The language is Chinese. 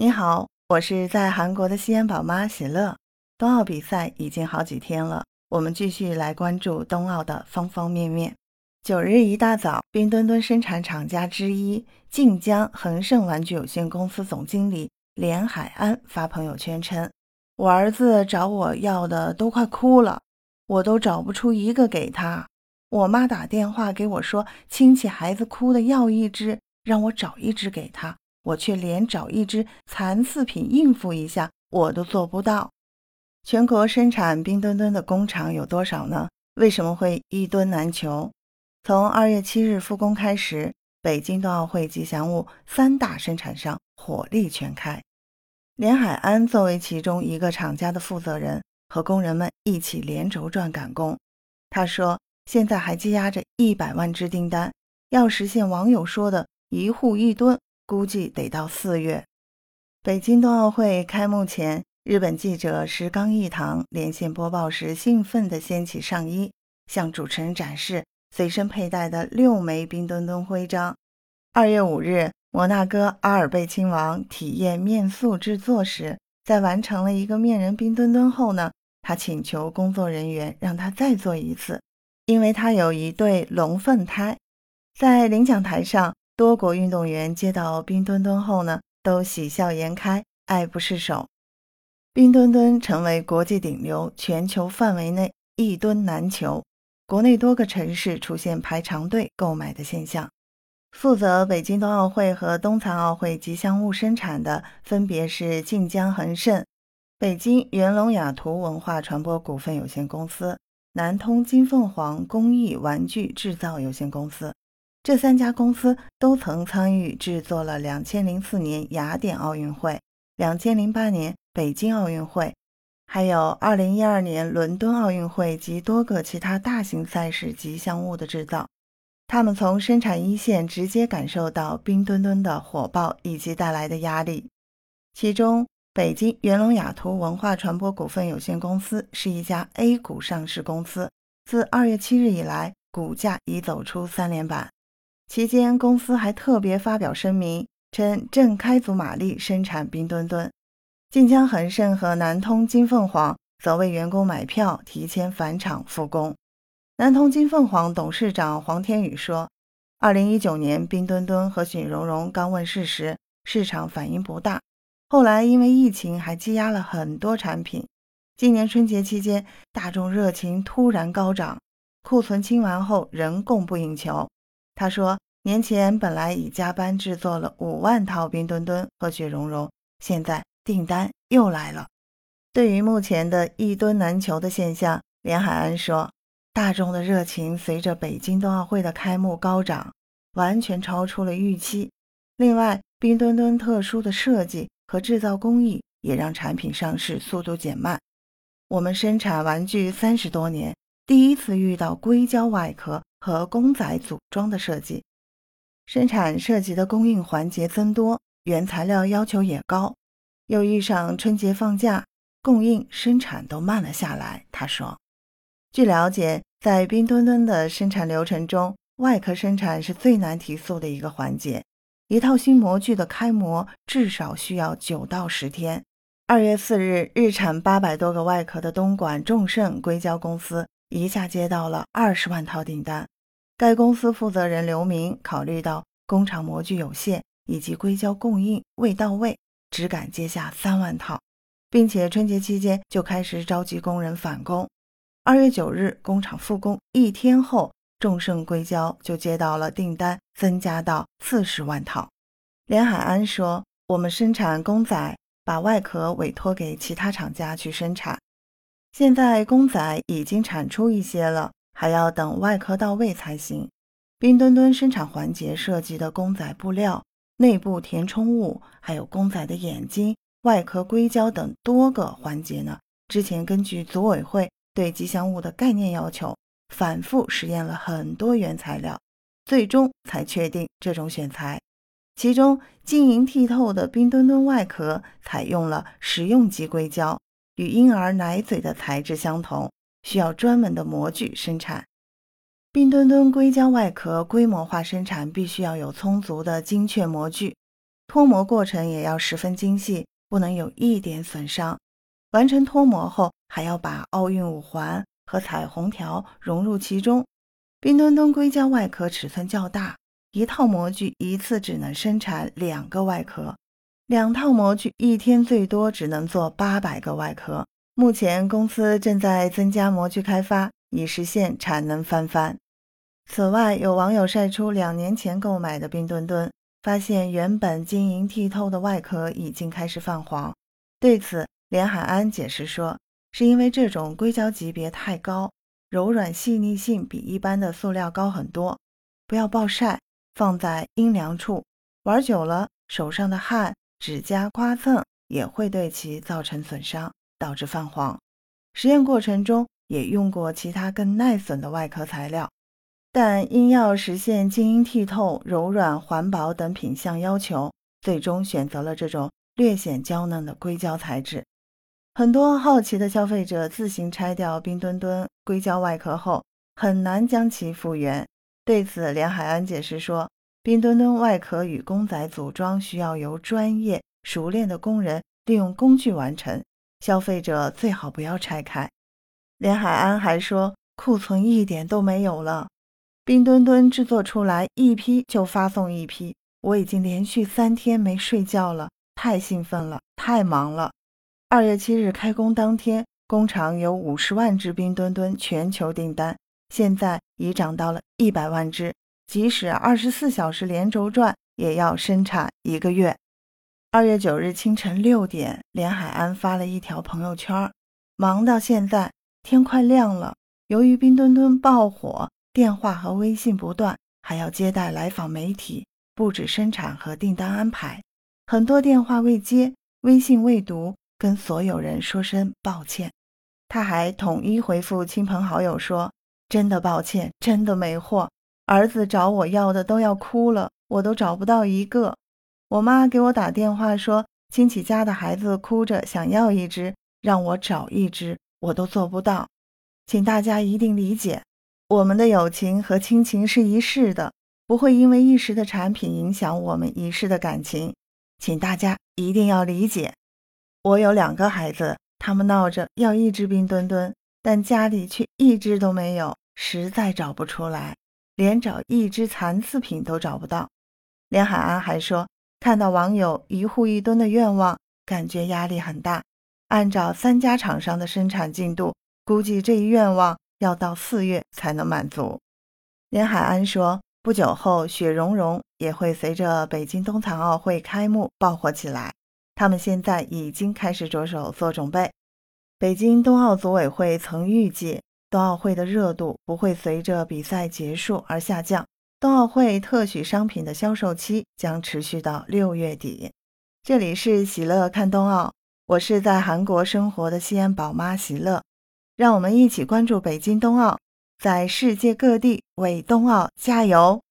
你好，我是在韩国的西安宝妈喜乐。冬奥比赛已经好几天了，我们继续来关注冬奥的方方面面。九日一大早，冰墩墩生产厂家之一晋江恒盛玩具有限公司总经理连海安发朋友圈称：“我儿子找我要的都快哭了，我都找不出一个给他。我妈打电话给我说，亲戚孩子哭的要一只，让我找一只给他。”我却连找一只残次品应付一下我都做不到。全国生产冰墩墩的工厂有多少呢？为什么会一墩难求？从二月七日复工开始，北京冬奥会吉祥物三大生产商火力全开。连海安作为其中一个厂家的负责人，和工人们一起连轴转赶工。他说：“现在还积压着一百万只订单，要实现网友说的一户一吨。”估计得到四月。北京冬奥会开幕前，日本记者石冈一堂连线播报时，兴奋地掀起上衣，向主持人展示随身佩戴的六枚冰墩墩徽章。二月五日，摩纳哥阿尔贝亲王体验面塑制作时，在完成了一个面人冰墩墩后呢，他请求工作人员让他再做一次，因为他有一对龙凤胎。在领奖台上。多国运动员接到冰墩墩后呢，都喜笑颜开，爱不释手。冰墩墩成为国际顶流，全球范围内一吨难求，国内多个城市出现排长队购买的现象。负责北京冬奥会和冬残奥会吉祥物生产的分别是晋江恒盛、北京元龙雅图文化传播股份有限公司、南通金凤凰工艺玩具制造有限公司。这三家公司都曾参与制作了2004年雅典奥运会、2008年北京奥运会，还有2012年伦敦奥运会及多个其他大型赛事吉祥物的制造。他们从生产一线直接感受到冰墩墩的火爆以及带来的压力。其中，北京元龙雅图文化传播股份有限公司是一家 A 股上市公司，自2月7日以来，股价已走出三连板。期间，公司还特别发表声明称，正开足马力生产冰墩墩。晋江恒盛和南通金凤凰则为员工买票，提前返厂复工。南通金凤凰董事长黄天宇说：“二零一九年冰墩墩和雪融融刚问世时，市场反应不大，后来因为疫情还积压了很多产品。今年春节期间，大众热情突然高涨，库存清完后仍供不应求。”他说：“年前本来已加班制作了五万套冰墩墩和雪融融，现在订单又来了。”对于目前的一吨难求的现象，连海安说：“大众的热情随着北京冬奥会的开幕高涨，完全超出了预期。另外，冰墩墩特殊的设计和制造工艺也让产品上市速度减慢。我们生产玩具三十多年，第一次遇到硅胶外壳。”和公仔组装的设计，生产涉及的供应环节增多，原材料要求也高，又遇上春节放假，供应生产都慢了下来。他说：“据了解，在冰墩墩的生产流程中，外壳生产是最难提速的一个环节，一套新模具的开模至少需要九到十天。”二月四日，日产八百多个外壳的东莞众盛硅胶公司。一下接到了二十万套订单，该公司负责人刘明考虑到工厂模具有限以及硅胶供应未到位，只敢接下三万套，并且春节期间就开始召集工人返工。二月九日工厂复工一天后，众盛硅胶就接到了订单，增加到四十万套。连海安说：“我们生产公仔，把外壳委托给其他厂家去生产。”现在公仔已经产出一些了，还要等外壳到位才行。冰墩墩生产环节设计的公仔布料、内部填充物，还有公仔的眼睛、外壳硅胶等多个环节呢。之前根据组委会对吉祥物的概念要求，反复实验了很多原材料，最终才确定这种选材。其中晶莹剔透的冰墩墩外壳采用了食用级硅胶。与婴儿奶嘴的材质相同，需要专门的模具生产。冰墩墩硅胶外壳规模化生产必须要有充足的精确模具。脱模过程也要十分精细，不能有一点损伤。完成脱模后，还要把奥运五环和彩虹条融入其中。冰墩墩硅胶外壳尺寸较大，一套模具一次只能生产两个外壳，两套模具一天最多只能做八百个外壳。目前公司正在增加模具开发，以实现产能翻番。此外，有网友晒出两年前购买的冰墩墩。发现原本晶莹剔透的外壳已经开始泛黄。对此，连海安解释说，是因为这种硅胶级别太高，柔软细腻性比一般的塑料高很多，不要暴晒，放在阴凉处。玩久了，手上的汗、指甲刮蹭也会对其造成损伤，导致泛黄。实验过程中也用过其他更耐损的外壳材料。但因要实现晶莹剔透、柔软环保等品相要求，最终选择了这种略显娇嫩的硅胶材质。很多好奇的消费者自行拆掉冰墩墩硅胶外壳后，很难将其复原。对此，连海安解释说，冰墩墩外壳与公仔组装需要由专业熟练的工人利用工具完成，消费者最好不要拆开。连海安还说，库存一点都没有了。冰墩墩制作出来一批就发送一批，我已经连续三天没睡觉了，太兴奋了，太忙了。二月七日开工当天，工厂有五十万只冰墩墩全球订单，现在已涨到了一百万只，即使二十四小时连轴转，也要生产一个月。二月九日清晨六点，连海安发了一条朋友圈，忙到现在天快亮了，由于冰墩墩爆火。电话和微信不断，还要接待来访媒体，布置生产和订单安排。很多电话未接，微信未读，跟所有人说声抱歉。他还统一回复亲朋好友说：“真的抱歉，真的没货。儿子找我要的都要哭了，我都找不到一个。我妈给我打电话说，亲戚家的孩子哭着想要一只，让我找一只，我都做不到，请大家一定理解。”我们的友情和亲情是一世的，不会因为一时的产品影响我们一世的感情，请大家一定要理解。我有两个孩子，他们闹着要一只冰墩墩，但家里却一只都没有，实在找不出来，连找一只残次品都找不到。连海安还说，看到网友一户一吨的愿望，感觉压力很大。按照三家厂商的生产进度，估计这一愿望。要到四月才能满足。连海安说，不久后雪融融也会随着北京冬残奥会开幕爆火起来。他们现在已经开始着手做准备。北京冬奥组委会曾预计，冬奥会的热度不会随着比赛结束而下降。冬奥会特许商品的销售期将持续到六月底。这里是喜乐看冬奥，我是在韩国生活的西安宝妈喜乐。让我们一起关注北京冬奥，在世界各地为冬奥加油！